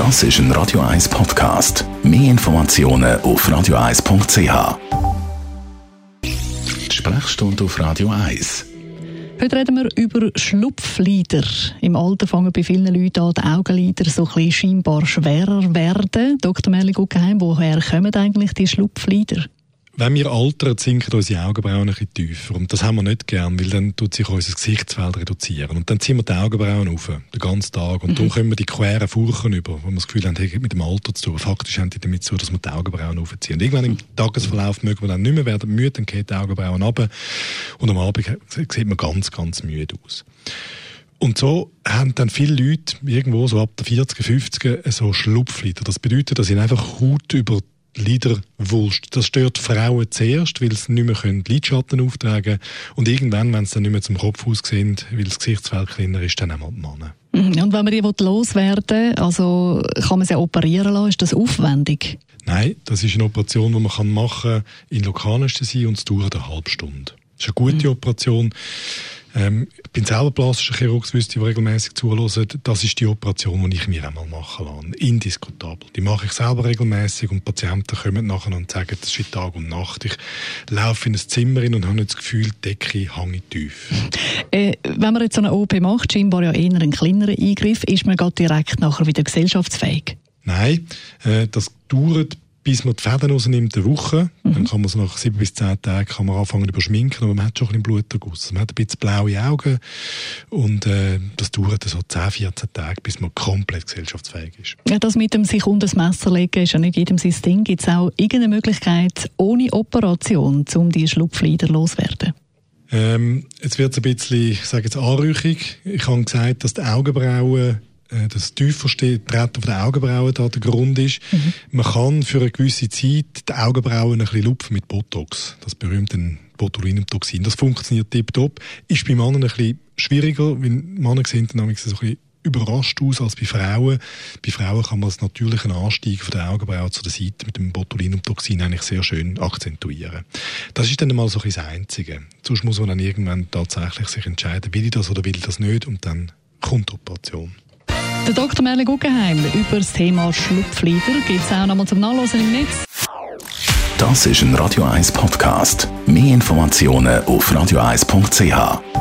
Das ist ein Radio 1 Podcast. Mehr Informationen auf radio1.ch. Sprechstunde auf Radio 1. Heute reden wir über Schlupflider. Im Alter fangen bei vielen Leuten an, die Augenlider so scheinbar schwerer werden. Dr. Merli Guggenheim, woher kommen eigentlich die Schlupflider? Wenn wir altern, sinken unsere Augenbrauen ein bisschen tiefer. Und das haben wir nicht gern, weil dann tut sich unser Gesichtsfeld reduzieren. Und dann ziehen wir die Augenbrauen auf, den ganzen Tag. Und mhm. dann kommen wir die queren Furchen über, wo wir das Gefühl haben, hey, mit dem Alter zu tun. Faktisch haben die damit zu, dass wir die Augenbrauen aufziehen. Und irgendwann im Tagesverlauf mögen wir dann nicht mehr werden müde, dann gehen die Augenbrauen runter. Und am Abend sieht man ganz, ganz müde aus. Und so haben dann viele Leute irgendwo so ab der 40er, 50er so Schlupflider. Das bedeutet, dass sie einfach Haut über Liderwulst. Das stört Frauen zuerst, weil sie nicht mehr können Lidschatten auftragen können. Und irgendwann, wenn sie dann nicht mehr zum Kopf aussehen, weil das Gesichtsfeld kleiner ist, dann einmal die Männer. Mhm. Und wenn man die loswerden also kann man sie operieren lassen, ist das aufwendig? Nein, das ist eine Operation, die man machen kann in Lokalanästhesie und es dauert eine halbe Stunde. Das ist eine gute mhm. Operation. Ähm, ich bin selber plastischer Chirurg, wisst ihr, regelmäßig zuhören. Das ist die Operation, die ich mir einmal machen lasse. Indiskutabel. Die mache ich selber regelmäßig und Patienten kommen nachher und sagen, das ist Tag und Nacht. Ich laufe in ein Zimmer und habe nicht das Gefühl, die Decke hänge tief. Äh, wenn man jetzt so eine OP macht, scheinbar ja eher ein kleinerer Eingriff, ist man direkt nachher wieder gesellschaftsfähig? Nein, äh, das dauert bis man die Fäden rausnimmt, eine Woche. Mhm. Dann kann man so nach sieben bis zehn Tagen kann man anfangen über Schminken, aber man hat schon ein bisschen Bluterguss. Man hat ein bisschen blaue Augen und äh, das dauert so 10, 14 Tage, bis man komplett gesellschaftsfähig ist. Ja, das mit dem sich unter das Messer legen ist ja nicht jedem sein Ding. Gibt es auch irgendeine Möglichkeit ohne Operation, um die Schlupflider loszuwerden? Ähm, jetzt wird es ein bisschen, ich sage jetzt anrüchig. Ich habe gesagt, dass die Augenbrauen das tiefer Treten der Augenbrauen da der Grund ist. Mhm. Man kann für eine gewisse Zeit die Augenbrauen ein bisschen lupfen mit Botox, das berühmte Botulinumtoxin. Das funktioniert tiptop. Ist bei Männern ein bisschen schwieriger, weil Männer sehen dann so ein bisschen überrascht aus als bei Frauen. Bei Frauen kann man das natürlichen Anstieg von der Augenbraue zu der Seite mit dem Botulinumtoxin eigentlich sehr schön akzentuieren. Das ist dann mal so ein das Einzige. Sonst muss man dann irgendwann tatsächlich sich entscheiden, will ich das oder will ich das nicht und dann kommt die Operation. Der Dr. Merle Guggenheim über das Thema Schlupflieder gibt es auch nochmal zum Nachlesen im Netz. Das ist ein Radio 1 Podcast. Mehr Informationen auf radio1.ch.